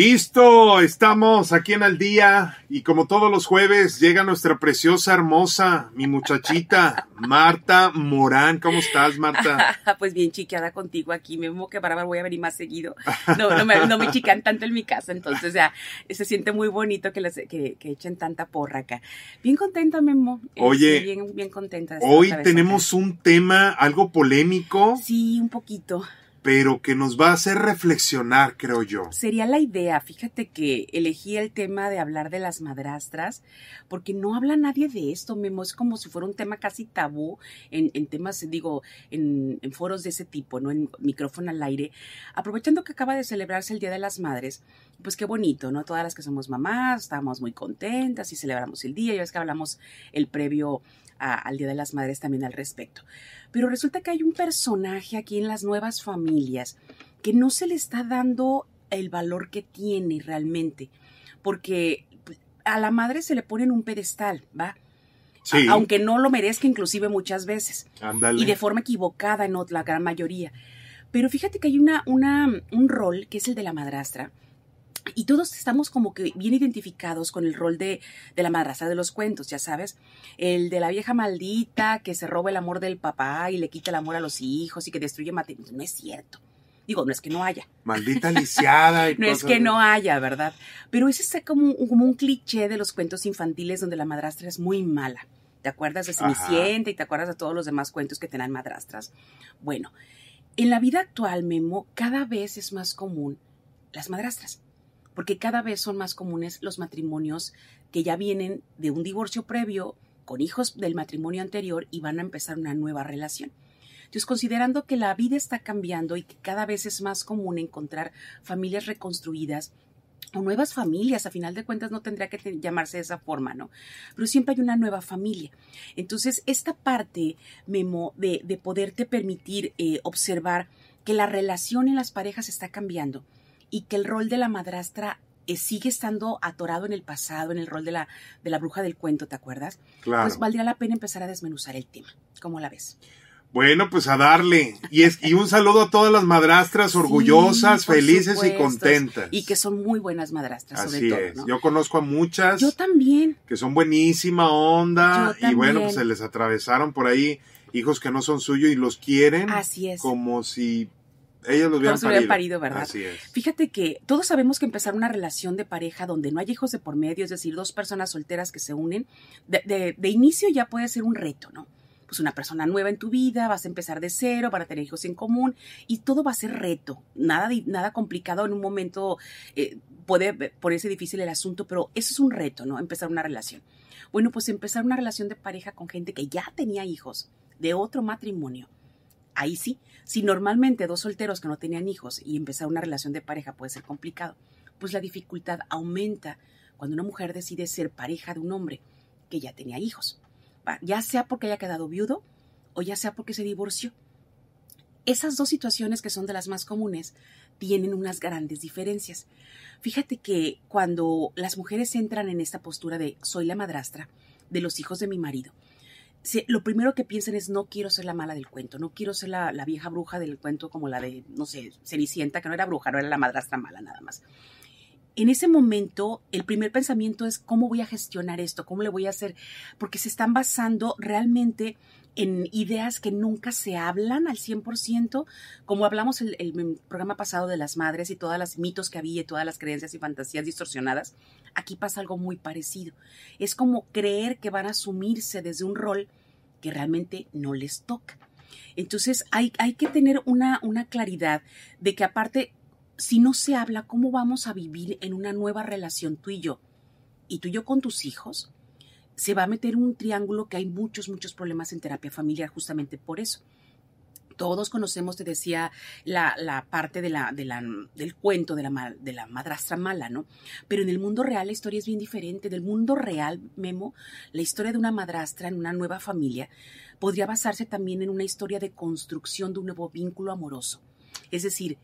Listo, estamos aquí en Al Día y como todos los jueves llega nuestra preciosa, hermosa, mi muchachita, Marta Morán. ¿Cómo estás, Marta? pues bien chiqueada contigo aquí, me mismo que para voy a venir más seguido. No, no me, no me chican tanto en mi casa, entonces ya se siente muy bonito que, les, que, que echen tanta porra acá. Bien contenta, Memo. Este, Oye, bien, bien contenta. Hoy tenemos un tema algo polémico. Sí, un poquito pero que nos va a hacer reflexionar, creo yo. Sería la idea, fíjate que elegí el tema de hablar de las madrastras, porque no habla nadie de esto, Memo, es como si fuera un tema casi tabú en, temas, digo, en, en, foros de ese tipo, ¿no? En micrófono al aire. Aprovechando que acaba de celebrarse el Día de las Madres, pues qué bonito, ¿no? Todas las que somos mamás, estamos muy contentas y celebramos el día, ya ves que hablamos el previo al Día de las Madres también al respecto. Pero resulta que hay un personaje aquí en las nuevas familias que no se le está dando el valor que tiene realmente, porque a la madre se le pone en un pedestal, ¿va? Sí. aunque no lo merezca inclusive muchas veces. Y de forma equivocada en la gran mayoría. Pero fíjate que hay una, una, un rol que es el de la madrastra, y todos estamos como que bien identificados con el rol de, de, la madrastra de los cuentos, ya sabes. El de la vieja maldita que se roba el amor del papá y le quita el amor a los hijos y que destruye matrimonio. No es cierto. Digo, no es que no haya. Maldita lisiada. Y no es que no haya, ¿verdad? Pero ese es como, como un cliché de los cuentos infantiles donde la madrastra es muy mala. ¿Te acuerdas de Cenicienta y te acuerdas de todos los demás cuentos que tenían madrastras? Bueno, en la vida actual, Memo, cada vez es más común las madrastras porque cada vez son más comunes los matrimonios que ya vienen de un divorcio previo con hijos del matrimonio anterior y van a empezar una nueva relación. Entonces, considerando que la vida está cambiando y que cada vez es más común encontrar familias reconstruidas o nuevas familias, a final de cuentas no tendría que llamarse de esa forma, ¿no? Pero siempre hay una nueva familia. Entonces, esta parte, Memo, de, de poderte permitir eh, observar que la relación en las parejas está cambiando y que el rol de la madrastra eh, sigue estando atorado en el pasado, en el rol de la, de la bruja del cuento, ¿te acuerdas? Claro. Pues valdría la pena empezar a desmenuzar el tema. ¿Cómo la ves? Bueno, pues a darle. Y, es, y un saludo a todas las madrastras orgullosas, felices y contentas. Y que son muy buenas madrastras, Así sobre es. Yo conozco a muchas. Yo también. Que son buenísima onda. y bueno, pues se les atravesaron por ahí hijos que no son suyos y los quieren. Así es. Como si ellos los hubieran, parido. parido. ¿verdad? Así es. Fíjate que todos sabemos que empezar una relación de pareja donde no hay hijos de por medio, es decir, dos personas solteras que se unen, de, de, inicio ya puede ser un reto, ¿no? Pues una persona nueva en tu vida, vas a empezar de cero, van a tener hijos en común y todo va a ser reto, nada, nada complicado en un momento, eh, puede ponerse difícil el asunto, pero eso es un reto, ¿no? Empezar una relación. Bueno, pues empezar una relación de pareja con gente que ya tenía hijos de otro matrimonio ahí sí, si normalmente dos solteros que no tenían hijos y empezar una relación de pareja puede ser complicado, pues la dificultad aumenta cuando una mujer decide ser pareja de un hombre que ya tenía hijos, ya sea porque haya quedado viudo o ya sea porque se divorció. Esas dos situaciones que son de las más comunes tienen unas grandes diferencias. Fíjate que cuando las mujeres entran en esta postura de soy la madrastra de los hijos de mi marido, lo primero que piensan es no quiero ser la mala del cuento, no quiero ser la, vieja bruja del cuento como la de, no sé, Cenicienta, que no era bruja, no era la madrastra mala nada más. En ese momento, el primer pensamiento es cómo voy a gestionar esto, cómo le voy a hacer, porque se están basando realmente en ideas que nunca se hablan al 100%, como hablamos el, el programa pasado de las madres y todas las mitos que había y todas las creencias y fantasías distorsionadas, aquí pasa algo muy parecido. Es como creer que van a asumirse desde un rol que realmente no les toca. Entonces hay, hay que tener una, una claridad de que aparte, si no se habla, ¿cómo vamos a vivir en una nueva relación tú y yo? Y tú y yo con tus hijos, se va a meter un triángulo que hay muchos, muchos problemas en terapia familiar justamente por eso todos conocemos, te decía, la, la parte de la, de la, del cuento de la, de la madrastra mala, ¿no? Pero en el mundo real la historia es bien diferente. Del mundo real, Memo, la historia de una madrastra en una nueva familia podría basarse también en una historia de construcción de un nuevo vínculo amoroso. Es decir,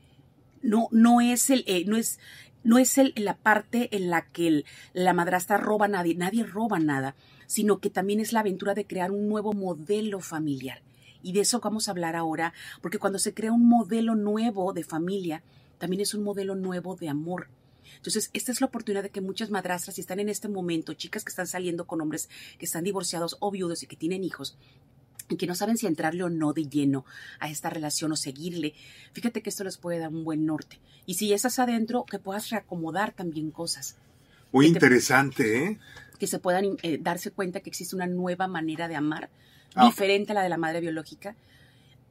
no, no es el, eh, no es, no es el, la parte en la que la madrastra roba a nadie, nadie roba nada, sino que también es la aventura de crear un nuevo modelo familiar. Y de eso vamos a hablar ahora, porque cuando se crea un modelo nuevo de familia, también es un modelo nuevo de amor. Entonces, esta es la oportunidad de que muchas madrastras, si están en este momento, chicas que están saliendo con hombres que están divorciados o viudos y que tienen hijos, y que no saben si entrarle o no de lleno a esta relación o seguirle, fíjate que esto les puede dar un buen norte. Y si estás adentro, que puedas reacomodar también cosas. Muy interesante, ¿eh? Que se puedan eh, darse cuenta que existe una nueva manera de amar, Ah. diferente a la de la madre biológica,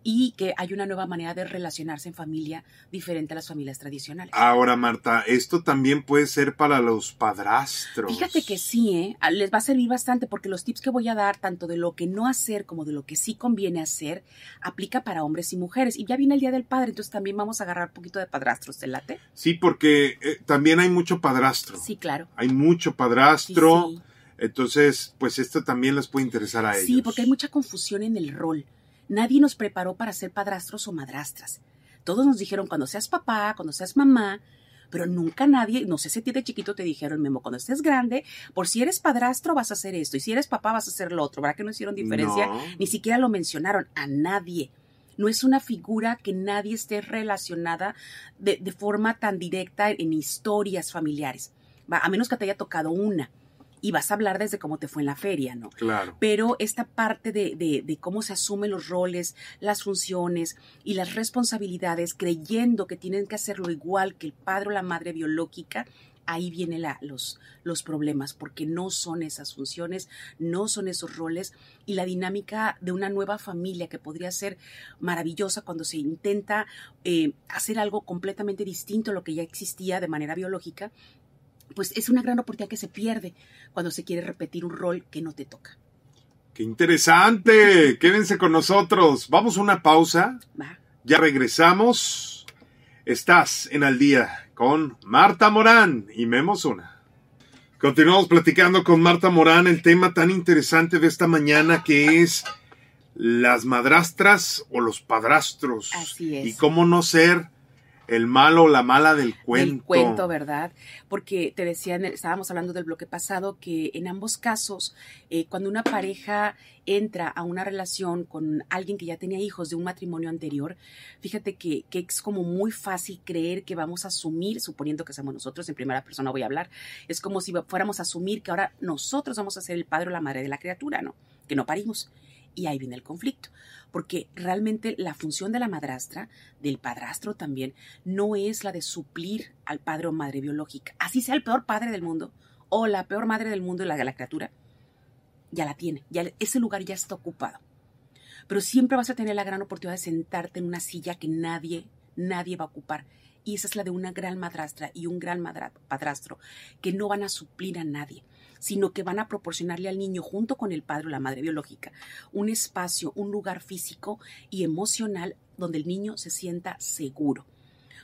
y que hay una nueva manera de relacionarse en familia diferente a las familias tradicionales. Ahora, Marta, esto también puede ser para los padrastros. Fíjate que sí, ¿eh? Ah, les va a servir bastante porque los tips que voy a dar, tanto de lo que no hacer como de lo que sí conviene hacer, aplica para hombres y mujeres. Y ya viene el Día del Padre, entonces también vamos a agarrar un poquito de padrastros, ¿te late? Sí, porque eh, también hay mucho padrastro. Sí, claro. Hay mucho Sí, padrastro. sí. Entonces, pues esto también les puede interesar a ellos. Sí, porque hay mucha confusión en el rol. Nadie nos preparó para ser padrastros o madrastras. Todos nos dijeron cuando seas papá, cuando seas mamá, pero nunca nadie, no sé si a ti de chiquito te dijeron, Memo, cuando estés grande, por si eres padrastro vas a hacer esto, y si eres papá vas a hacer lo otro. ¿Verdad que no hicieron diferencia? No. Ni siquiera lo mencionaron a nadie. No es una figura que nadie esté relacionada de, de forma tan directa en historias familiares. Va, a menos que te haya tocado una. Y vas a hablar desde cómo te fue en la feria, ¿no? Claro. pero esta parte de, de- de cómo se asumen los roles, las funciones y las responsabilidades, creyendo que tienen que hacerlo igual que el padre o la madre biológica, ahí vienen la- los, los problemas, porque no son esas funciones, no son esos roles, y la dinámica de una nueva familia que podría ser maravillosa cuando se intenta eh, hacer algo completamente distinto a lo que ya existía de manera biológica, pues es una gran oportunidad que se pierde cuando se quiere repetir un rol que no te toca. ¡Qué interesante! Quédense con nosotros. Vamos a una pausa. ¿va? Ya regresamos. Estás en Al Día con Marta Morán y Memo Zuna. Continuamos platicando con Marta Morán el tema tan interesante de esta mañana que es las madrastras o los padrastros. Así es. Y cómo no ser el malo o la mala del cuento. Del cuento, ¿verdad? Porque te decían, estábamos hablando del bloque pasado, que en ambos casos, eh, cuando una pareja entra a una relación con alguien que ya tenía hijos de un matrimonio anterior, fíjate que, que es como muy fácil creer que vamos a asumir, suponiendo que somos nosotros, en primera persona voy a hablar, es como si fuéramos a asumir que ahora nosotros vamos a ser el padre o la madre de la criatura, ¿no? Que no parimos. Y ahí viene el conflicto, porque realmente la función de la madrastra, del padrastro también, no es la de suplir al padre o madre biológica. Así sea el peor padre del mundo o la peor madre del mundo la de la criatura, ya la tiene, ya ese lugar ya está ocupado. Pero siempre vas a tener la gran oportunidad de sentarte en una silla que nadie, nadie va a ocupar. Y esa es la de una gran madrastra y un gran padrastro, que no van a suplir a nadie, sino que van a proporcionarle al niño, junto con el padre o la madre biológica, un espacio, un lugar físico y emocional donde el niño se sienta seguro.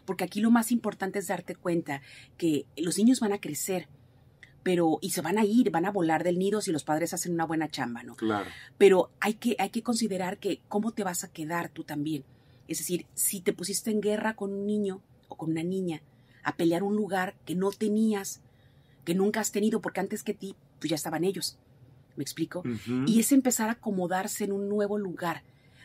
Porque aquí lo más importante es darte cuenta que los niños van a crecer, pero y se van a ir, van a volar del nido si los padres hacen una buena chamba, ¿no? Claro. Pero hay que, hay que considerar que cómo te vas a quedar tú también. Es decir, si te pusiste en guerra con un niño o con una niña a pelear un lugar que no tenías, que nunca has tenido, porque antes que ti, pues ya estaban ellos. ¿Me explico? Y es empezar a acomodarse en un nuevo lugar.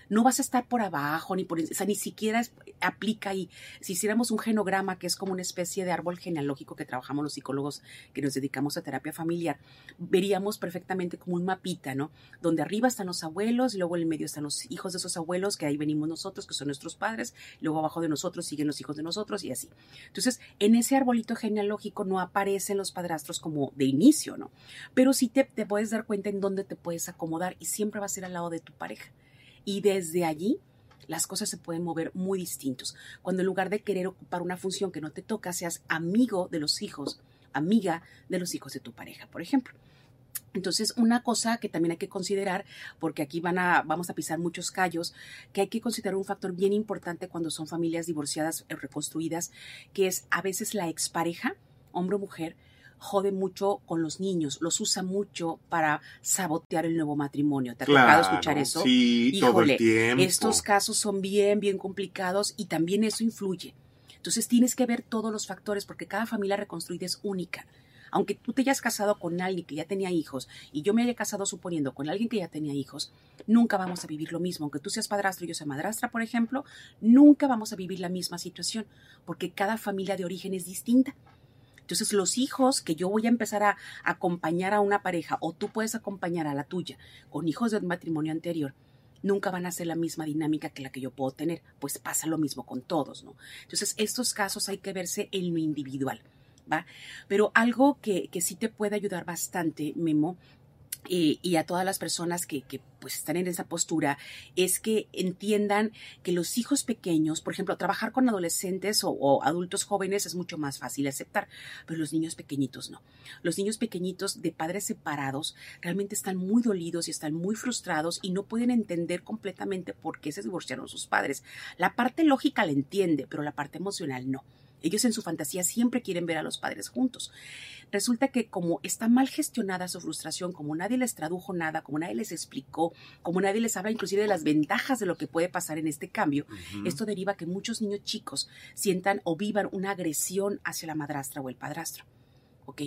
No vas a estar por abajo, ni por, o sea, ni siquiera es- aplica ahí. Si hiciéramos un genograma, que es como una especie de árbol genealógico que trabajamos los psicólogos que nos dedicamos a terapia familiar, veríamos perfectamente como un mapita, ¿no? Donde arriba están los abuelos, y luego en el medio están los hijos de esos abuelos, que ahí venimos nosotros, que son nuestros padres, luego abajo de nosotros siguen los hijos de nosotros y así. Entonces, en ese arbolito genealógico no aparecen los padrastros como de inicio, ¿no? Pero sí te, te puedes dar cuenta en dónde te puedes acomodar y siempre va a ser al lado de tu pareja. Y desde allí las cosas se pueden mover muy distintos. Cuando en lugar de querer ocupar una función que no te toca, seas amigo de los hijos, amiga de los hijos de tu pareja, por ejemplo. Entonces, una cosa que también hay que considerar, porque aquí van a, vamos a pisar muchos callos, que hay que considerar un factor bien importante cuando son familias divorciadas o reconstruidas, que es a veces la expareja, hombre o mujer, jode mucho con los niños, los usa mucho para sabotear el nuevo matrimonio. ¿Te ha tocado escuchar eso? Sí, todo el tiempo. Estos casos son bien, bien complicados y también eso influye. Entonces tienes que ver todos los factores porque cada familia reconstruida es única. Aunque tú te hayas casado con alguien que ya tenía hijos y yo me haya casado suponiendo con alguien que ya tenía hijos, nunca vamos a vivir lo mismo. Aunque tú seas padrastro y yo sea madrastra, por ejemplo, nunca vamos a vivir la misma situación porque cada familia de origen es distinta. Entonces los hijos que yo voy a empezar a acompañar a una pareja o tú puedes acompañar a la tuya con hijos de un matrimonio anterior, nunca van a ser la misma dinámica que la que yo puedo tener, pues pasa lo mismo con todos, ¿no? Entonces estos casos hay que verse en lo individual. ¿Va? Pero algo que, que sí te puede ayudar bastante, Memo, y, a todas las personas que, pues están en esa postura es que entiendan que los hijos pequeños, por ejemplo, trabajar con adolescentes o, adultos jóvenes es mucho más fácil aceptar, pero los niños pequeñitos no. Los niños pequeñitos de padres separados realmente están muy dolidos y están muy frustrados y no pueden entender completamente por qué se divorciaron sus padres. La parte lógica la entiende, pero la parte emocional no. Ellos en su fantasía siempre quieren ver a los padres juntos. Resulta que como está mal gestionada su frustración, como nadie les tradujo nada, como nadie les explicó, como nadie les habla inclusive de las ventajas de lo que puede pasar en este cambio, esto deriva que muchos niños chicos sientan o vivan una agresión hacia la madrastra o el padrastro. ¿ok?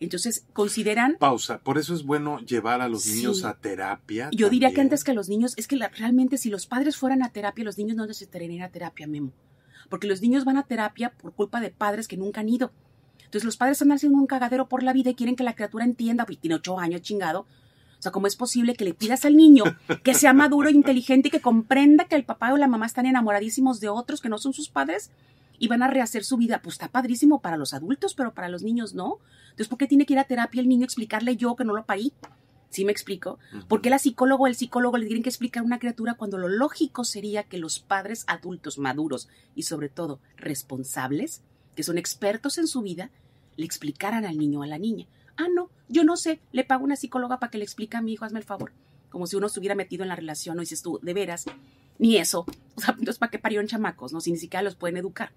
Entonces, consideran... Pausa, por eso es bueno llevar a los niños a terapia. Yo diría que antes que los niños, es que realmente si los padres fueran a terapia, los niños no necesitarían ir a terapia, Memo porque los niños van a terapia por culpa de padres que nunca han ido. Entonces los padres están haciendo un cagadero por la vida y quieren que la criatura entienda, pues tiene ocho años chingado. O sea, ¿cómo es posible que le pidas al niño que sea maduro, inteligente y que comprenda que el papá o la mamá están enamoradísimos de otros que no son sus padres y van a rehacer su vida? Pues está padrísimo para los adultos, pero para los niños no. Entonces, ¿por qué tiene que ir a terapia el niño explicarle yo que no lo parí? ¿Sí me explico? ¿Por qué la psicóloga o el psicólogo le tienen que explicar a una criatura cuando lo lógico sería que los padres adultos maduros y sobre todo responsables, que son expertos en su vida, le explicaran al niño o a la niña? Ah, no, yo no sé, le pago una psicóloga para que le explique a mi hijo, hazme el favor. Como si uno estuviera metido en la relación, no dices tú, de veras, ni eso. O sea, entonces, ¿para qué parieron chamacos? No, si ni siquiera los pueden educar.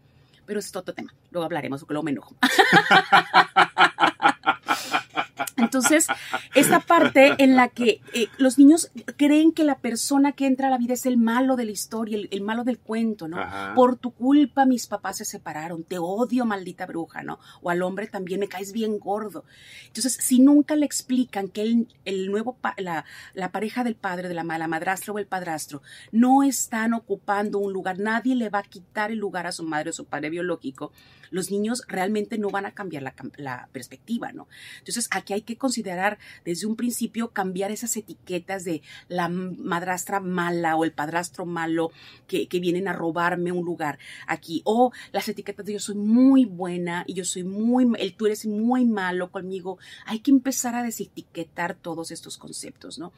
Pero eso es otro tema. Luego hablaremos, porque luego me enojo. Entonces, esta parte en la que eh, los niños creen que la persona que entra a la vida es el malo de la historia, el, malo del cuento, ¿no? Por tu culpa mis papás se separaron, te odio, maldita bruja, ¿no? O al hombre también me caes bien gordo. Entonces, si nunca le explican que el, el nuevo, la, la, pareja del padre, de la, madrastra o el padrastro, no están ocupando un lugar, nadie le va a quitar el lugar a su madre o su padre biológico, los niños realmente no van a cambiar la, perspectiva, ¿no? Entonces aquí hay que considerar desde un principio cambiar esas etiquetas de la madrastra mala o el padrastro malo que, vienen a robarme un lugar aquí, o las etiquetas de yo soy muy buena y yo soy muy, el tú eres muy malo conmigo. Hay que empezar a desetiquetar todos estos conceptos, ¿no?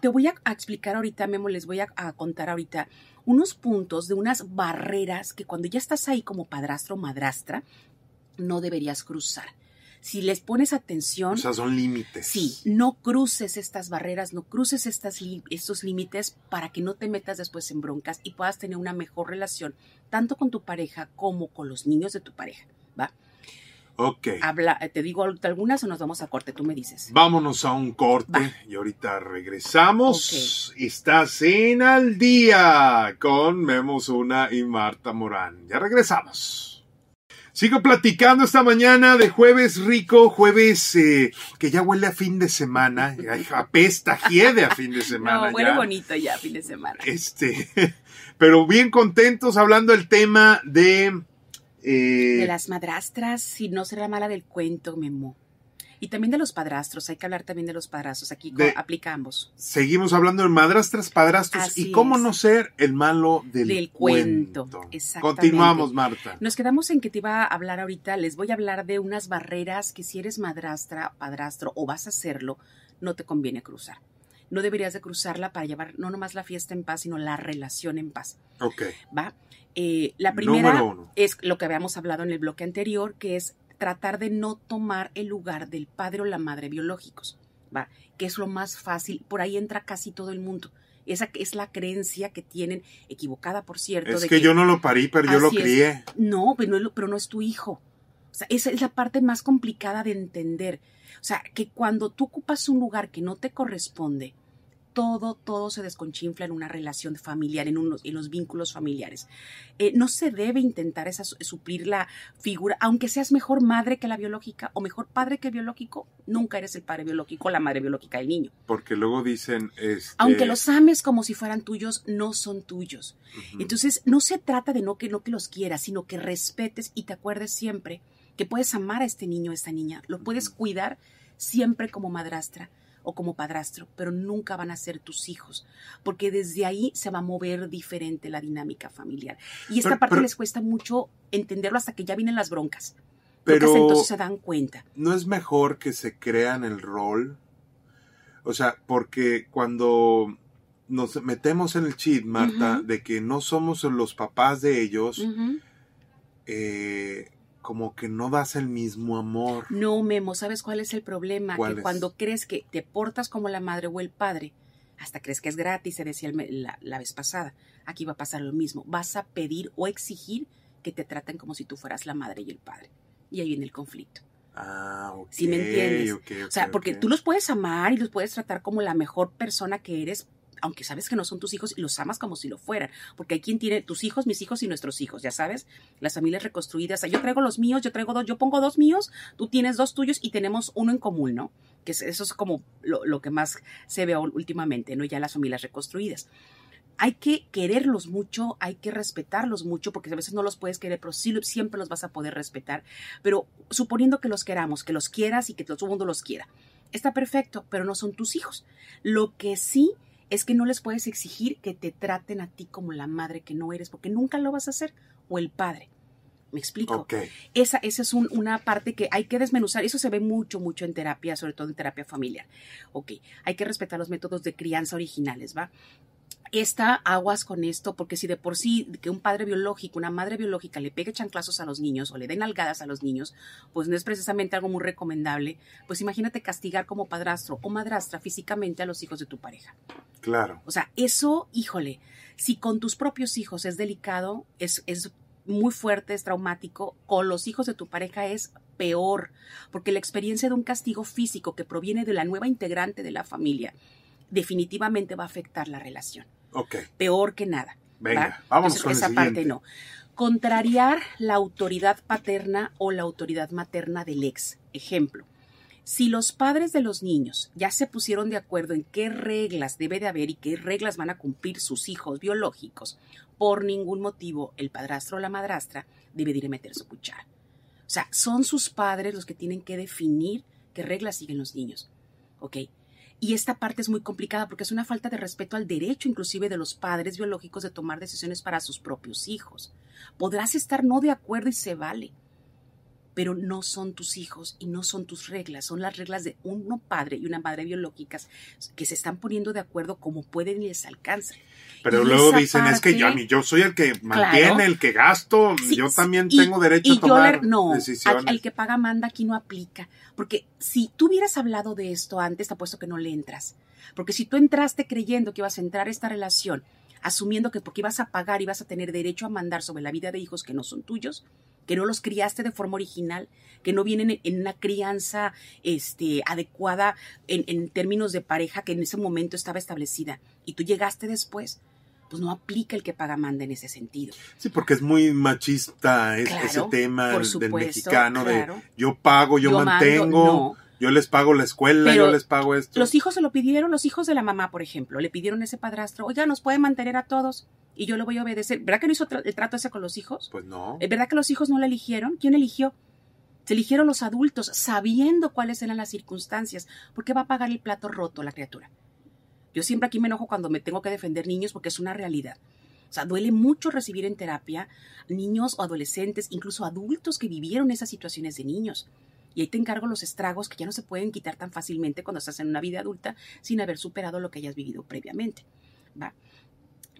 Te voy a, explicar ahorita, Memo, les voy a, contar ahorita unos puntos de unas barreras que cuando ya estás ahí como padrastro o madrastra, no deberías cruzar. Si les pones atención. O sea, son límites. Sí, no cruces estas barreras, no cruces estas, estos límites para que no te metas después en broncas y puedas tener una mejor relación, tanto con tu pareja como con los niños de tu pareja. ¿Va? Ok. Habla, te digo algunas o nos vamos a corte, tú me dices. Vámonos a un corte y ahorita regresamos. Estás en al día con Memo Zuna y Marta Morán. Ya regresamos. Sigo platicando esta mañana de jueves rico, jueves eh, que ya huele a fin de semana, apesta, hiede a fin de semana. No, huele bonito ya a fin de semana. Este, pero bien contentos hablando del tema de eh, de las madrastras, si no será mala del cuento, Memo. Y también de los padrastros, hay que hablar también de los padrastros, aquí aplica ambos. Seguimos hablando de madrastras, padrastros y cómo no ser el malo del, cuento. Continuamos, Marta. Nos quedamos en que te iba a hablar ahorita, les voy a hablar de unas barreras que si eres madrastra, padrastro o vas a hacerlo, no te conviene cruzar. No deberías de cruzarla para llevar no nomás la fiesta en paz, sino la relación en paz. Ok. ¿Va? Eh, la primera es lo que habíamos hablado en el bloque anterior, que es tratar de no tomar el lugar del padre o la madre biológicos, ¿va? Que es lo más fácil, por ahí entra casi todo el mundo. Esa es la creencia que tienen, equivocada por cierto. Es que, yo no lo parí, pero yo lo crié. No, pero no, pero no es tu hijo. O sea, esa es la parte más complicada de entender. O sea, que cuando tú ocupas un lugar que no te corresponde, todo, todo se desconchinfla en una relación familiar, en, unos, en los vínculos familiares. Eh, no se debe intentar esa, suplir la figura, aunque seas mejor madre que la biológica o mejor padre que el biológico, nunca eres el padre biológico o la madre biológica del niño. Porque luego dicen... Este... Aunque los ames como si fueran tuyos, no son tuyos. Entonces, no se trata de no que, no que los quieras, sino que respetes y te acuerdes siempre que puedes amar a este niño o esta niña, lo puedes cuidar siempre como madrastra o como padrastro, pero nunca van a ser tus hijos, porque desde ahí se va a mover diferente la dinámica familiar. Y esta parte les cuesta mucho entenderlo hasta que ya vienen las broncas. Pero entonces se dan cuenta. ¿No es mejor que se crean el rol? O sea, porque cuando nos metemos en el chip, Marta, de que no somos los papás de ellos, eh, como que no das el mismo amor. No, Memo, ¿sabes cuál es el problema? que cuando crees que te portas como la madre o el padre, hasta crees que es gratis, se decía la, la, vez pasada, aquí va a pasar lo mismo. Vas a pedir o exigir que te traten como si tú fueras la madre y el padre. Y ahí viene el conflicto. Ah, ok. ¿Sí me entiendes? o sea, porque tú los puedes amar y los puedes tratar como la mejor persona que eres, aunque sabes que no son tus hijos y los amas como si lo fueran, porque hay quien tiene tus hijos, mis hijos y nuestros hijos, ya sabes, las familias reconstruidas, yo traigo los míos, yo traigo dos, yo pongo dos míos, tú tienes dos tuyos y tenemos uno en común, ¿no? Que eso es como lo, lo que más se ve últimamente, ¿no? Ya las familias reconstruidas hay que quererlos mucho, hay que respetarlos mucho, porque a veces no los puedes querer, pero sí, siempre los vas a poder respetar. Pero suponiendo que los queramos, que los quieras y que todo el mundo los quiera, está perfecto, pero no son tus hijos. Lo que sí es que no les puedes exigir que te traten a ti como la madre que no eres, porque nunca lo vas a hacer, o el padre. ¿Me explico? Esa, esa es una parte que hay que desmenuzar. Eso se ve mucho, mucho en terapia, sobre todo en terapia familiar. Ok, hay que respetar los métodos de crianza originales, ¿va? Está aguas con esto, porque si de por sí que un padre biológico, una madre biológica le pegue chanclazos a los niños o le den algadas a los niños, pues no es precisamente algo muy recomendable, pues imagínate castigar como padrastro o madrastra físicamente a los hijos de tu pareja. Claro. O sea, eso, híjole, si con tus propios hijos es delicado, es, es muy fuerte, es traumático, con los hijos de tu pareja es peor, porque la experiencia de un castigo físico que proviene de la nueva integrante de la familia definitivamente va a afectar la relación. Peor que nada. Venga, vamos con esa parte no. Contrariar la autoridad paterna o la autoridad materna del ex. Ejemplo, si los padres de los niños ya se pusieron de acuerdo en qué reglas debe de haber y qué reglas van a cumplir sus hijos biológicos, por ningún motivo el padrastro o la madrastra debe de ir a meter su cuchara. O sea, son sus padres los que tienen que definir qué reglas siguen los niños. ¿Ok? Y esta parte es muy complicada porque es una falta de respeto al derecho inclusive de los padres biológicos de tomar decisiones para sus propios hijos. Podrás estar no de acuerdo y se vale, pero no son tus hijos y no son tus reglas, son las reglas de un padre y una madre biológicas que se están poniendo de acuerdo como pueden y les alcanza. Pero luego dicen, es que yo, yo soy el que mantiene, el que gasto, yo también tengo derecho a tomar no, decisiones. el que paga manda aquí no aplica, porque si tú hubieras hablado de esto antes, te apuesto que no le entras. Porque si tú entraste creyendo que ibas a entrar a esta relación, asumiendo que porque ibas a pagar ibas a tener derecho a mandar sobre la vida de hijos que no son tuyos, que no los criaste de forma original, que no vienen en una crianza este, adecuada en, en términos de pareja que en ese momento estaba establecida, y tú llegaste después, pues no aplica el que paga manda en ese sentido. Sí, porque es muy machista ese tema del mexicano de yo pago, yo, mantengo. Yo les pago la escuela, yo les pago esto. Los hijos se lo pidieron, los hijos de la mamá, por ejemplo, le pidieron a ese padrastro, oiga, nos puede mantener a todos y yo le voy a obedecer. ¿Verdad que no hizo el trato ese con los hijos? Pues no. ¿Es verdad que los hijos no le eligieron? ¿Quién eligió? Se eligieron los adultos, sabiendo cuáles eran las circunstancias. ¿Por qué va a pagar el plato roto la criatura? Yo siempre aquí me enojo cuando me tengo que defender niños porque es una realidad. O sea, duele mucho recibir en terapia niños o adolescentes, incluso adultos que vivieron esas situaciones de niños. Y ahí te encargo los estragos que ya no se pueden quitar tan fácilmente cuando estás en una vida adulta sin haber superado lo que hayas vivido previamente. ¿va?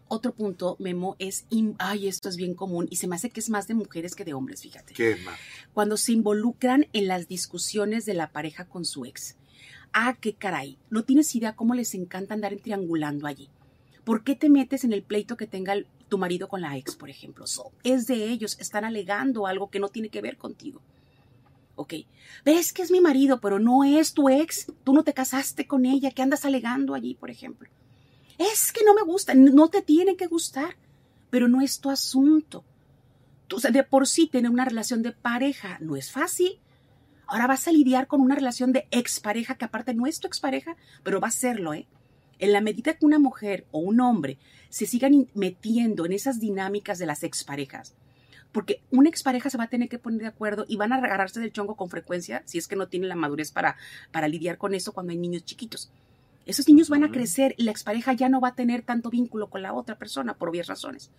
Otro punto, Memo, es, ay, esto es bien común y se me hace que es más de mujeres que de hombres, fíjate. ¿Qué más? Cuando se involucran en las discusiones de la pareja con su ex ah, qué caray, no tienes idea cómo les encanta andar triangulando allí. ¿Por qué te metes en el pleito que tenga tu marido con la ex, por ejemplo? es de ellos, están alegando algo que no tiene que ver contigo. Ok, ves que es mi marido, pero no es tu ex, tú no te casaste con ella, ¿qué andas alegando allí, por ejemplo? Es que no me gusta, no te tiene que gustar, pero no es tu asunto. Tú, de por sí tener una relación de pareja no es fácil, Ahora vas a lidiar con una relación de expareja que aparte no es tu expareja, pero va a serlo, ¿eh? En la medida que una mujer o un hombre se sigan metiendo en esas dinámicas de las exparejas, porque una expareja se va a tener que poner de acuerdo y van a agarrarse del chongo con frecuencia si es que no tienen la madurez para, para lidiar con eso cuando hay niños chiquitos. Esos niños van a crecer y la expareja ya no va a tener tanto vínculo con la otra persona por obvias razones.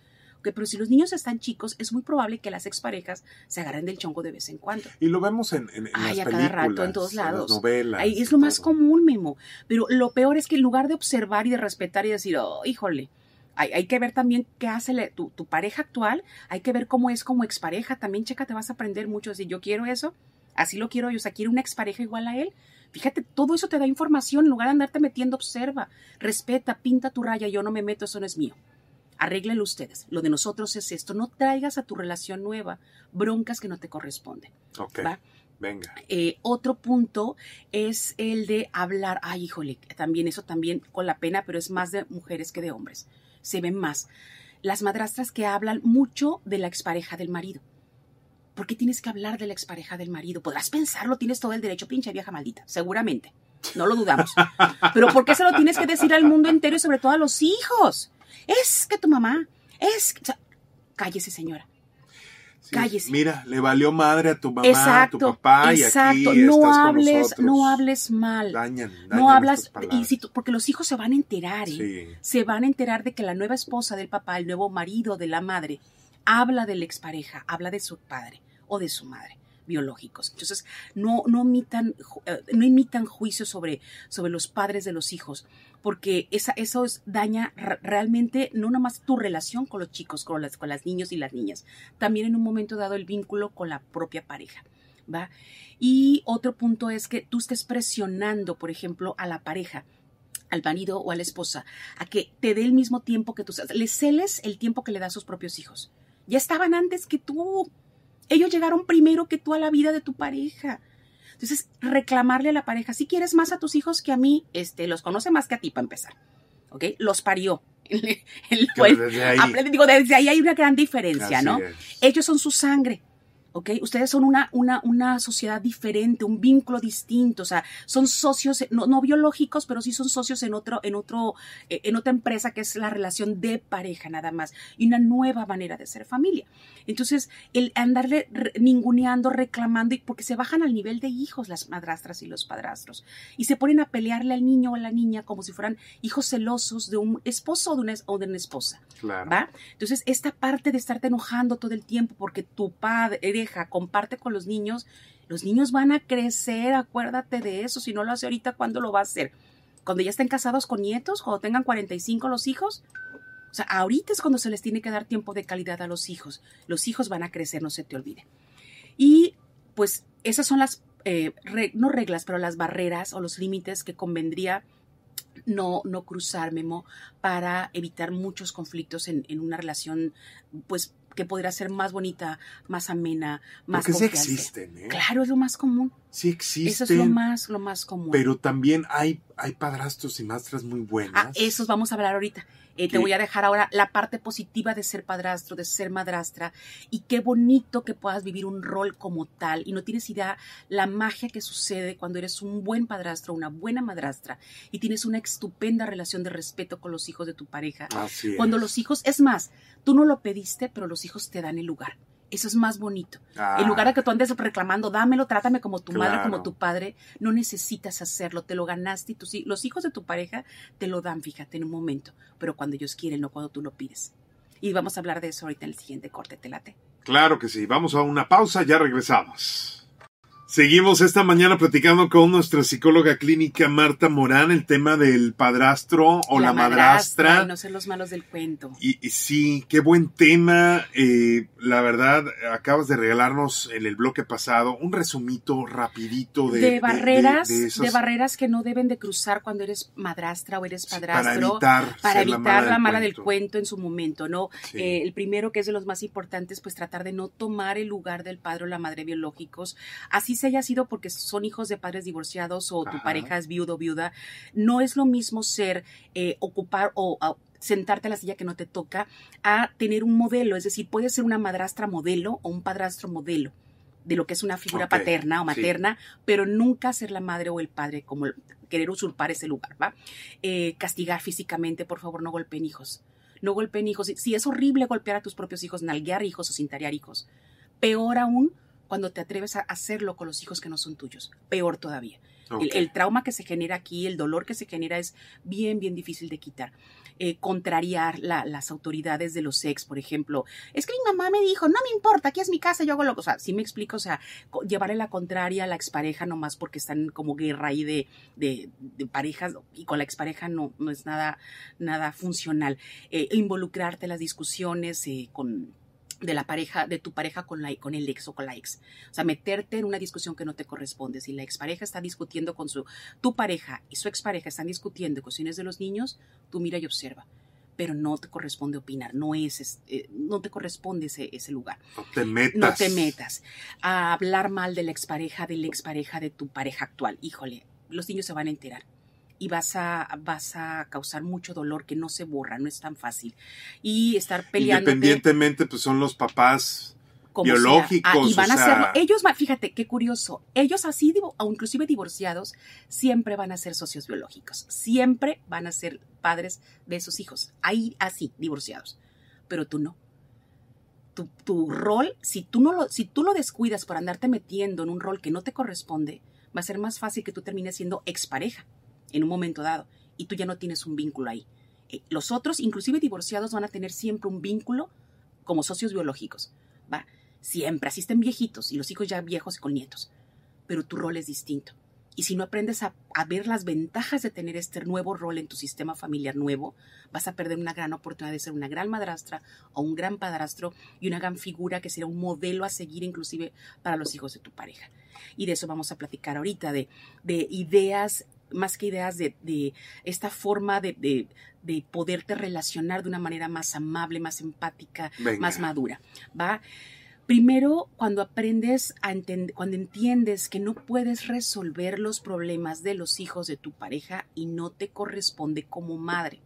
Pero si los niños están chicos, es muy probable que las exparejas se agarren del chongo de vez en cuando. Y lo vemos en, en, Ay, las a películas, cada rato, en todos lados. las novelas. Es lo más todo. común, Memo. Pero lo peor es que en lugar de observar y de respetar y decir, oh, híjole, hay, hay que ver también qué hace tu pareja actual, hay que ver cómo es como expareja. También, checa, te vas a aprender mucho. Si yo quiero eso, así lo quiero yo. O sea, quiero una expareja igual a él. Fíjate, todo eso te da información. En lugar de andarte metiendo, observa, respeta, pinta tu raya. Yo no me meto, eso no es mío. Arréglenlo ustedes. Lo de nosotros es esto. No traigas a tu relación nueva broncas que no te corresponden. Ok, ¿va? venga. Eh, otro punto es el de hablar. Ay, híjole, también eso también con la pena, pero es más de mujeres que de hombres. Se ven más. Las madrastras que hablan mucho de la expareja del marido. ¿Por qué tienes que hablar de la expareja del marido? Podrás pensarlo, tienes todo el derecho, pinche vieja maldita, seguramente. No lo dudamos. Pero ¿por qué se lo tienes que decir al mundo entero y sobre todo a los hijos? Es que tu mamá, es que... o sea, cállese, señora. Sí, cállese. Mira, le valió madre a tu mamá, exacto, a tu papá exacto. y aquí no estás hables, no hables mal. Dañan, no hablas y palabras. si tú- porque los hijos se van a enterar, ¿eh? Sí. se van a enterar de que la nueva esposa del papá, el nuevo marido de la madre, habla de la expareja, habla de su padre o de su madre biológicos. Entonces, no, no, imitan, eh, no imitan juicios sobre, sobre los padres de los hijos, porque esa, eso es- daña re- realmente no nomás tu relación con los chicos, con las, con las niños y las niñas, también en un momento dado el vínculo con la propia pareja. ¿va? Y otro punto es que tú estés presionando, por ejemplo, a la pareja al marido o a la esposa, a que te dé el mismo tiempo que tú, le celes el tiempo que le da a sus propios hijos. Ya estaban antes que tú. Ellos llegaron primero que tú a la vida de tu pareja. Entonces, reclamarle a la pareja, si quieres más a tus hijos que a mí, este, los conoce más que a ti para empezar. ¿Ok? Los parió. El- el- desde ahí. Digo, desde ahí hay una gran diferencia, Así ¿no? es. Ellos son su sangre. ¿Ok? Ustedes son una, una, una sociedad diferente, un vínculo distinto, o sea, son socios, no, no biológicos, pero sí son socios en otro, en otro, eh, en otra empresa que es la relación de pareja nada más, y una nueva manera de ser familia. Entonces, el andarle ninguneando, reclamando, y porque se bajan al nivel de hijos las madrastras y los padrastros, y se ponen a pelearle al niño o a la niña como si fueran hijos celosos de un esposo o de una, o de una esposa. Claro. ¿va? Entonces, esta parte de estarte enojando todo el tiempo porque tu comparte con los niños, los niños van a crecer, acuérdate de eso, si no lo hace ahorita, ¿cuándo lo va a hacer? Cuando ya estén casados con nietos, cuando tengan 45 los hijos. O sea, ahorita es cuando se les tiene que dar tiempo de calidad a los hijos. Los hijos van a crecer, no se te olvide. Y pues esas son las, eh, no reglas, pero las barreras o los límites que convendría no, no cruzar, Memo, para evitar muchos conflictos en, en una relación, pues, que podría ser más bonita, más amena, más Porque sí existen, ¿eh? Claro, es lo más común. Sí existen. Eso es lo más, lo más común. Pero también hay, hay padrastros y mastras muy buenas. Ah, esos vamos a hablar ahorita. Eh, te voy a dejar ahora la parte positiva de ser padrastro, de ser madrastra, y qué bonito que puedas vivir un rol como tal. Y no tienes idea la magia que sucede cuando eres un buen padrastro, una buena madrastra, y tienes una estupenda relación de respeto con los hijos de tu pareja. Así es. Cuando los hijos, es más, tú no lo pediste, pero los hijos te dan el lugar. Eso es más bonito. Ah, En lugar de que tú andes reclamando, dámelo, trátame como tu madre, como tu padre, no necesitas hacerlo, te lo ganaste y tus, los hijos de tu pareja te lo dan, fíjate, en un momento, pero cuando ellos quieren, no cuando tú lo pides. Y vamos a hablar de eso ahorita en el siguiente corte, te late. Claro que sí. Vamos a una pausa, ya regresamos. Seguimos esta mañana platicando con nuestra psicóloga clínica Marta Morán el tema del padrastro o la, madrastra. Y no ser los malos del cuento. Y, y sí, qué buen tema. Eh, la verdad, acabas de regalarnos en el bloque pasado un resumito rapidito de, De, barreras, de- de, de esas- barreras que no deben de cruzar cuando eres madrastra o eres sí, padrastro. para evitar, para evitar la mala, del cuento en su momento, ¿no? Sí. Eh, el primero, que es de los más importantes, pues tratar de no tomar el lugar del padre o la madre biológicos, así se haya sido porque son hijos de padres divorciados o tu pareja es viudo o viuda, no es lo mismo ser, eh, ocupar o sentarte a la silla que no te toca a tener un modelo, es decir, puede ser una madrastra modelo o un padrastro modelo de lo que es una figura paterna o sí. materna, pero nunca ser la madre o el padre como querer usurpar ese lugar, ¿va? Eh, castigar físicamente, por favor, no golpeen hijos. no golpeen hijos. Sí, es horrible golpear a tus propios hijos, nalguear hijos o cintarear hijos. Peor aún cuando te atreves a hacerlo con los hijos que no son tuyos. Peor todavía. El, trauma que se genera aquí, el dolor que se genera es bien, bien difícil de quitar. Eh, contrariar las autoridades de los ex, por ejemplo. Es que mi mamá me dijo, no me importa, aquí es mi casa, yo hago lo que... O sea, sí me explico, o sea, llevarle la contraria a la expareja nomás porque están como guerra ahí de, de, parejas y con la expareja no, no es nada, nada funcional. Eh, involucrarte en las discusiones eh, con de la pareja, de tu pareja con, la, con el ex o con la ex. O sea, meterte en una discusión que no te corresponde. Si la expareja está discutiendo con su, tu pareja y su expareja están discutiendo cuestiones de los niños, tú mira y observa. Pero no te corresponde opinar, no es, eh, no te corresponde ese, ese lugar. No te metas. No te metas. A hablar mal de la expareja, de la expareja de tu pareja actual. Híjole, los niños se van a enterar y vas a, vas a causar mucho dolor que no se borra, no es tan fácil. Y estar peleando. Independientemente, pues son los papás biológicos. Ah, y van a ser, ellos, fíjate, qué curioso, ellos así, o inclusive divorciados, siempre van a ser socios biológicos, siempre van a ser padres de sus hijos, ahí así, divorciados, pero tú no. Tu, tu rol, si tú, no lo, si tú lo descuidas por andarte metiendo en un rol que no te corresponde, va a ser más fácil que tú termines siendo expareja en un momento dado y tú ya no tienes un vínculo ahí. Eh, los otros, inclusive divorciados, van a tener siempre un vínculo como socios biológicos. Va, siempre, así estén viejitos y los hijos ya viejos y con nietos. Pero tu rol es distinto. Y si no aprendes a, ver las ventajas de tener este nuevo rol en tu sistema familiar nuevo, vas a perder una gran oportunidad de ser una gran madrastra o un gran padrastro y una gran figura que será un modelo a seguir inclusive para los hijos de tu pareja. Y de eso vamos a platicar ahorita, de, de ideas más que ideas de, esta forma de, poderte relacionar de una manera más amable, más empática, más madura. ¿Va? Primero, cuando aprendes a entender, cuando entiendes que no puedes resolver los problemas de los hijos de tu pareja y no te corresponde como madre.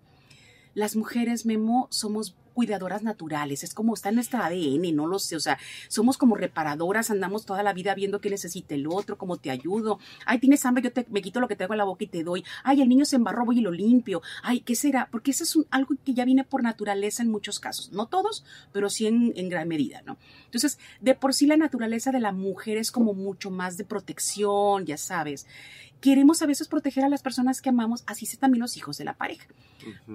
Las mujeres, Memo, somos cuidadoras naturales, es como está en nuestra ADN, no lo sé, o sea, somos como reparadoras, andamos toda la vida viendo qué necesita el otro, cómo te ayudo, ay, tienes hambre, yo te, me quito lo que tengo en la boca y te doy, ay, el niño se embarró, voy y lo limpio, ay, ¿qué será? Porque eso es algo que ya viene por naturaleza en muchos casos, no todos, pero sí en, en gran medida, ¿no? Entonces, de por sí la naturaleza de la mujer es como mucho más de protección, ya sabes, queremos a veces proteger a las personas que amamos, así se también los hijos de la pareja.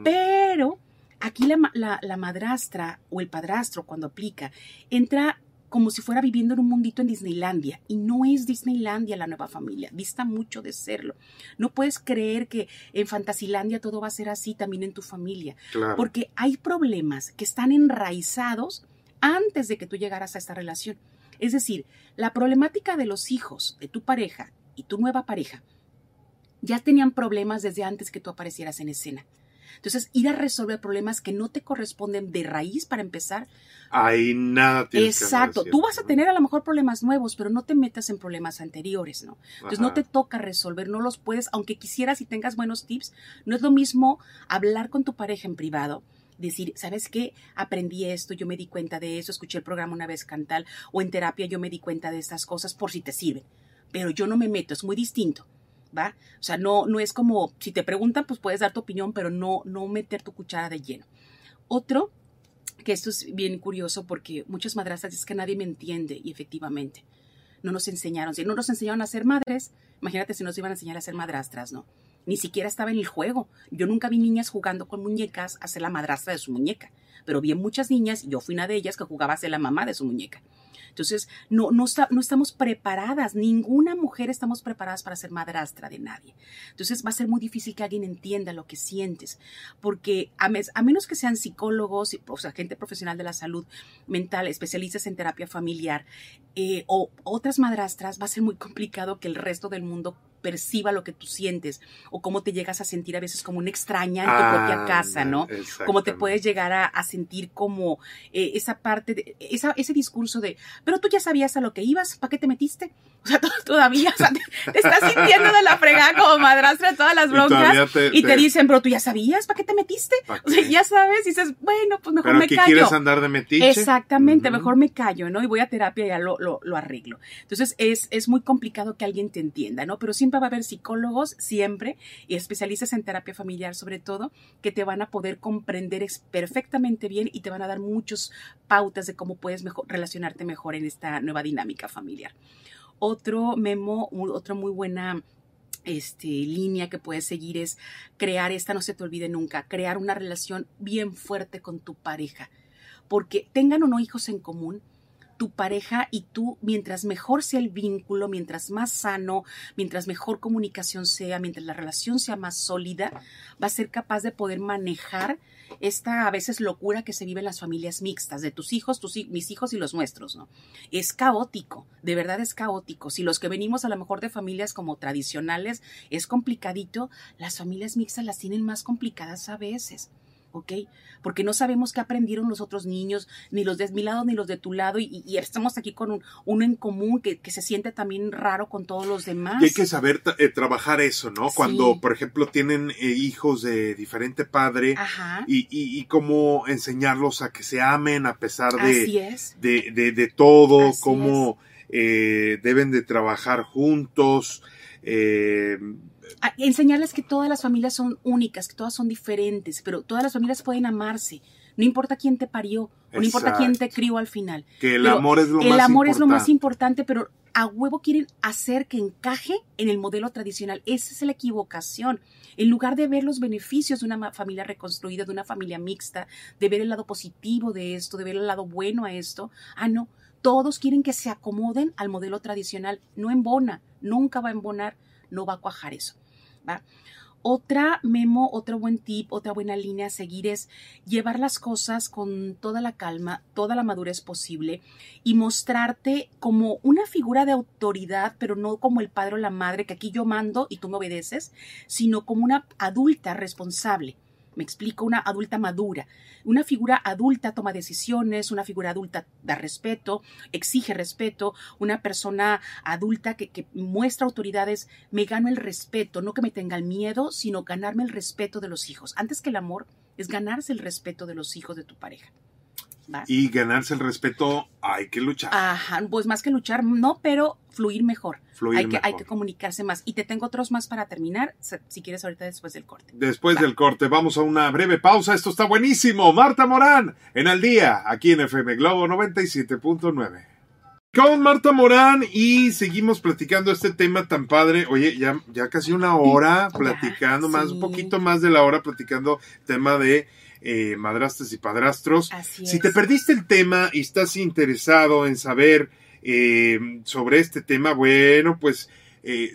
Pero Aquí la, madrastra o el padrastro cuando aplica entra como si fuera viviendo en un mundito en Disneylandia. Y no es Disneylandia la nueva familia, dista mucho de serlo. No puedes creer que en Fantasilandia todo va a ser así también en tu familia. Porque hay problemas que están enraizados antes de que tú llegaras a esta relación. Es decir, la problemática de los hijos de tu pareja y tu nueva pareja ya tenían problemas desde antes que tú aparecieras en escena. Entonces, ir a resolver problemas que no te corresponden de raíz para empezar. Ahí nada tienes Exacto. Tú vas a tener a lo mejor problemas nuevos, pero no te metas en problemas anteriores, ¿no? Entonces, no te toca resolver, no los puedes, aunque quisieras y tengas buenos tips, no es lo mismo hablar con tu pareja en privado decir, ¿sabes qué? Aprendí esto, yo me di cuenta de eso, escuché el programa una vez cantal o en terapia yo me di cuenta de estas cosas por si te sirven. Pero yo no me meto, es muy distinto. O sea, no, no es como, si te preguntan, pues puedes dar tu opinión, pero no, no meter tu cuchara de lleno. Otro, que esto es bien curioso porque muchas madrastras dicen que nadie me entiende y efectivamente no nos enseñaron, si no nos enseñaron a ser madres, imagínate si nos iban a enseñar a ser madrastras, ¿no? Ni siquiera estaba en el juego. Yo nunca vi niñas jugando con muñecas a ser la madrastra de su muñeca, pero vi muchas niñas, yo fui una de ellas, que jugaba a ser la mamá de su muñeca. Entonces, no, no, no estamos preparadas, ninguna mujer estamos preparadas para ser madrastra de nadie. Entonces, va a ser muy difícil que alguien entienda lo que sientes, porque a, a menos que sean psicólogos, o sea, gente profesional de la salud mental, especialistas en terapia familiar, eh, o otras madrastras, va a ser muy complicado que el resto del mundo perciba lo que tú sientes o cómo te llegas a sentir a veces como una extraña en tu propia casa, ¿no? Cómo te puedes llegar a, sentir como eh, esa parte, de, esa, ese discurso de, pero tú ya sabías a lo que ibas, ¿para qué te metiste? O sea, todavía te, estás sintiendo de la fregada como madrastra de todas las broncas y te, dicen, pero tú ya sabías, ¿para qué te metiste? O sea, ya sabes, y dices, bueno, pues mejor me callo. quieres andar de metiche? Exactamente, mejor me callo, ¿no? Y voy a terapia y ya lo, lo, lo arreglo. Entonces, es, es muy complicado que alguien te entienda, ¿no? Pero siempre va a haber psicólogos, siempre, y especialistas en terapia familiar sobre todo, que te van a poder comprender perfectamente bien y te van a dar muchas pautas de cómo puedes mejor, relacionarte mejor en esta nueva dinámica familiar. Otro memo, otra muy buena este, línea que puedes seguir es crear, esta no se te olvide nunca, crear una relación bien fuerte con tu pareja. Porque tengan o no hijos en común, tu pareja y tú, mientras mejor sea el vínculo, mientras más sano, mientras mejor comunicación sea, mientras la relación sea más sólida, va a ser capaz de poder manejar esta a veces locura que se vive en las familias mixtas, de tus hijos, tus, mis hijos y los nuestros, ¿no? Es caótico, de verdad es caótico. Si los que venimos a lo mejor de familias como tradicionales es complicadito, las familias mixtas las tienen más complicadas a veces. ¿Ok? Porque no sabemos qué aprendieron los otros niños, ni los de mi lado ni los de tu lado, y, estamos aquí con un, uno en común que, se siente también raro con todos los demás. Y hay que saber eh, trabajar eso, ¿no? Cuando, por ejemplo, tienen eh, hijos de diferente padre y, y, cómo enseñarlos a que se amen a pesar de, de, de, todo, cómo eh, deben de trabajar juntos. Eh, enseñarles que todas las familias son únicas, que todas son diferentes, pero todas las familias pueden amarse. No importa quién te parió, no importa quién te crió al final. Que el amor es lo el amor es lo más importante, pero a huevo quieren hacer que encaje en el modelo tradicional. Esa es la equivocación. En lugar de ver los beneficios de una familia reconstruida, de una familia mixta, de ver el lado positivo de esto, de ver el lado bueno a esto, ah, no, todos quieren que se acomoden al modelo tradicional. No embona, nunca va a embonar, no va a cuajar eso. Otra memo, otro buen tip, otra buena línea a seguir es llevar las cosas con toda la calma, toda la madurez posible y mostrarte como una figura de autoridad, pero no como el padre o la madre, que aquí yo mando y tú me obedeces, sino como una adulta responsable me explico, una adulta madura. Una figura adulta toma decisiones, una figura adulta da respeto, exige respeto, una persona adulta que, que muestra autoridades, me gano el respeto, no que me tenga el miedo, sino ganarme el respeto de los hijos. Antes que el amor, es ganarse el respeto de los hijos de tu pareja. Y ganarse el respeto hay que luchar. Ajá, pues más que luchar, no, pero fluir mejor. Fluir hay, Que, hay que comunicarse más. Y te tengo otros más para terminar, si quieres ahorita después del corte. Después del corte, vamos a una breve pausa. Esto está buenísimo. Marta Morán, en Al Día, aquí en FM Globo 97.9 con Marta Morán y seguimos platicando este tema tan padre. Oye, ya, ya casi una hora platicando, más, un poquito más de la hora platicando tema de eh, madrastras y padrastros. si te perdiste el tema y estás interesado en saber eh, sobre este tema, bueno, pues eh,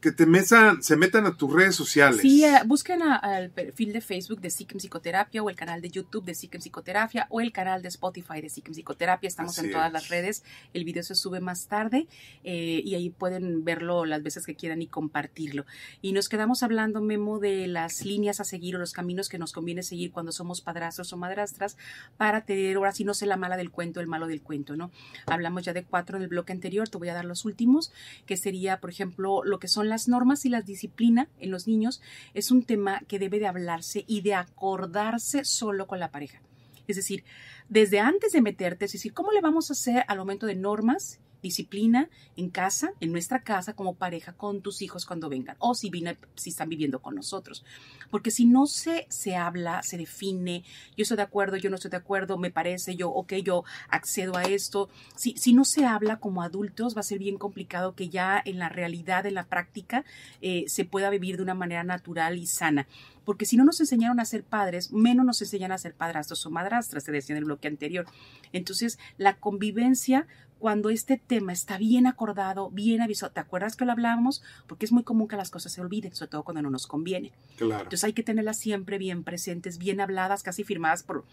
que te metan, se metan a tus redes sociales. Sí, eh, busquen al perfil de Facebook de Psiquem Psicoterapia o el canal de YouTube de Psiquem Psicoterapia o el canal de Spotify de Psiquem Psicoterapia. Estamos en todas las redes. El video se sube más tarde eh, y ahí pueden verlo las veces que quieran y compartirlo. Y nos quedamos hablando, Memo, de las líneas a seguir o los caminos que nos conviene seguir cuando somos padrastros o madrastras para tener, ahora sí no sé la mala del cuento, el malo del cuento, ¿no? Hablamos ya de cuatro en el bloque anterior, te voy a dar los últimos, que sería, por ejemplo, lo que son las normas y la disciplina en los niños es un tema que debe de hablarse y de acordarse solo con la pareja. Es decir, desde antes de meterte, es decir, ¿cómo le vamos a hacer al momento de normas disciplina en casa, en nuestra casa, como pareja, con tus hijos cuando vengan, o si, si están viviendo con nosotros. Porque si no se, se habla, se define, yo estoy de acuerdo, yo no estoy de acuerdo, me parece, yo, ok, yo accedo a esto, si, si no se habla como adultos, va a ser bien complicado que ya en la realidad, en la práctica, eh, se pueda vivir de una manera natural y sana porque si no nos enseñaron a ser padres, menos nos enseñan a ser padrastros o madrastras, se decía en el bloque anterior. Entonces, la convivencia cuando este tema está bien acordado, bien avisado. ¿Te acuerdas que lo hablábamos? Porque es muy común que las cosas se olviden, sobre todo cuando no nos conviene. Claro. Entonces hay que tenerlas siempre bien presentes, bien habladas, casi firmadas por,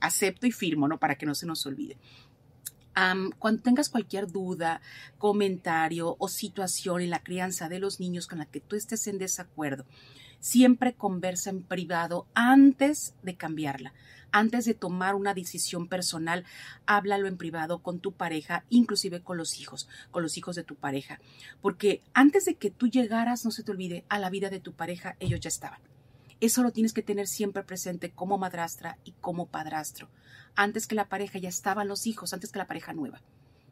acepto y firmo, ¿no? Para que no se nos olvide. cuando tengas cualquier duda, comentario o situación en la crianza de los niños con la que tú estés en desacuerdo, siempre conversa en privado antes de cambiarla antes de tomar una decisión personal, háblalo en privado con tu pareja, inclusive con los hijos, con los hijos de tu pareja. Porque antes de que tú llegaras, no se te olvide, a la vida de tu pareja, ellos ya estaban. Eso lo tienes que tener siempre presente como madrastra y como padrastro. Antes que la pareja ya estaban los hijos, antes que la pareja nueva.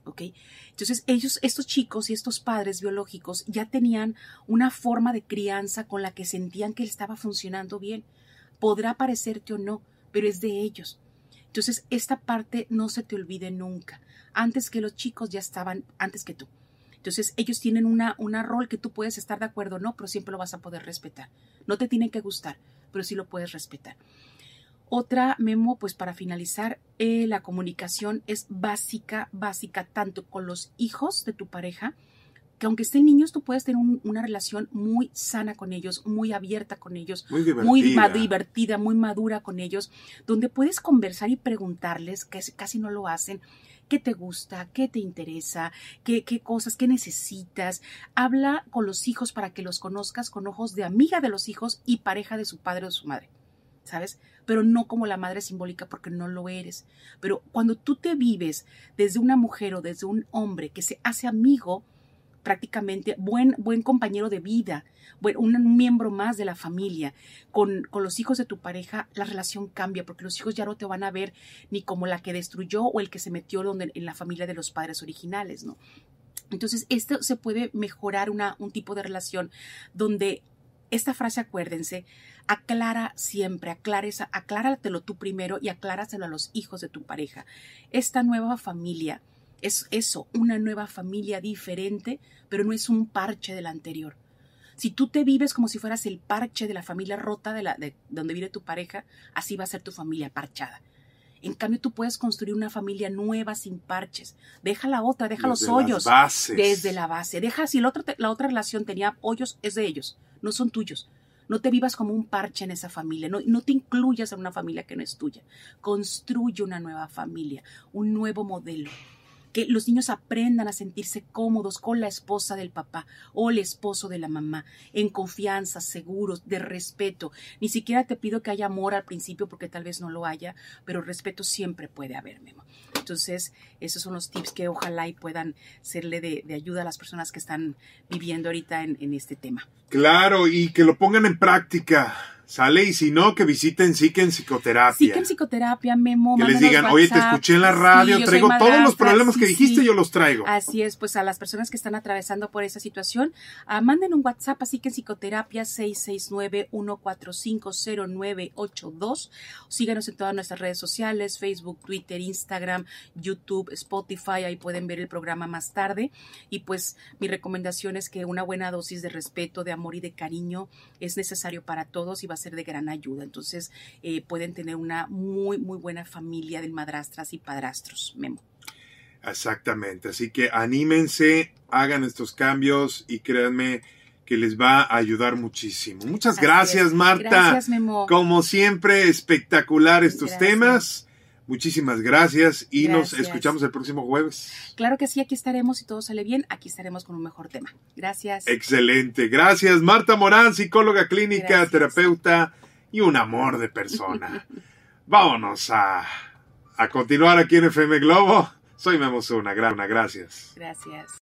¿ok? Entonces ellos, estos chicos y estos padres biológicos ya tenían una forma de crianza con la que sentían que estaba funcionando bien. Podrá parecerte o no, pero es de ellos. Entonces esta parte no se te olvide nunca. Antes que los chicos ya estaban, antes que tú. Entonces ellos tienen una, una rol que tú puedes estar de acuerdo o no, pero siempre lo vas a poder respetar. No te tienen que gustar, pero sí lo puedes respetar. Otra memo, pues para finalizar, eh, la comunicación es básica, básica tanto con los hijos de tu pareja, que aunque estén niños, tú puedes tener una relación muy sana con ellos, muy abierta con ellos, muy divertida. muy divertida, muy madura con ellos, donde puedes conversar y preguntarles, que casi no lo hacen, qué te gusta, qué te interesa, qué, qué cosas, qué necesitas. Habla con los hijos para que los conozcas con ojos de amiga de los hijos y pareja de su padre o su madre. ¿sabes? Pero no como la madre simbólica porque no lo eres. Pero cuando tú te vives desde una mujer o desde un hombre que se hace amigo, prácticamente buen, buen compañero de vida, un miembro más de la familia, con, con, los hijos de tu pareja, la relación cambia porque los hijos ya no te van a ver ni como la que destruyó o el que se metió donde, en la familia de los padres originales, ¿no? Entonces, esto se puede mejorar una, un tipo de relación donde esta frase, acuérdense, aclara siempre, acláresa, acláratelo tú primero y acláraselo a los hijos de tu pareja. Esta nueva familia es eso, una nueva familia diferente, pero no es un parche de la anterior. Si tú te vives como si fueras el parche de la familia rota de, la, de donde vive tu pareja, así va a ser tu familia parchada. En cambio, tú puedes construir una familia nueva sin parches. Deja la otra, deja los hoyos. Desde la base. Deja, si la otra, la otra relación tenía hoyos, es de ellos, no son tuyos. No te vivas como un parche en esa familia, no, no te incluyas en una familia que no es tuya. Construye una nueva familia, un nuevo modelo que los niños aprendan a sentirse cómodos con la esposa del papá o el esposo de la mamá, en confianza, seguros, de respeto. Ni siquiera te pido que haya amor al principio porque tal vez no lo haya, pero respeto siempre puede haber, Memo. Entonces, esos son los tips que ojalá y puedan serle de, ayuda a las personas que están viviendo ahorita en, en este tema. Claro, y que lo pongan en práctica. Sale y si no, que visiten Psiquen Psicoterapia. Psiquen Psicoterapia, Memo. Que les digan, oye, te escuché en la radio, traigo todos los problemas que dijiste, yo los traigo. Así es, pues a las personas que están atravesando por esa situación, uh, manden un WhatsApp a Psiquen Psicoterapia 669-1450982. Síganos en todas nuestras redes sociales, Facebook, Twitter, Instagram, YouTube, Spotify, ahí pueden ver el programa más tarde. Y pues mi recomendación es que una buena dosis de respeto, de amor y de cariño es necesario para todos y va ser de gran ayuda. Entonces eh, pueden tener una muy, muy buena familia de madrastras y padrastros. Memo. Exactamente, así que anímense, hagan estos cambios y créanme que les va a ayudar muchísimo. Muchas gracias, Marta. Gracias, Memo. Como siempre, espectacular estos temas. Muchísimas gracias y nos escuchamos el próximo jueves. Claro que sí, aquí estaremos, si todo sale bien, aquí estaremos con un mejor tema. Gracias. Excelente, gracias Marta Morán, psicóloga clínica, terapeuta y un amor de persona. Vámonos a, a continuar aquí en FM Globo. Soy Memo Zuna, gracias. Gracias.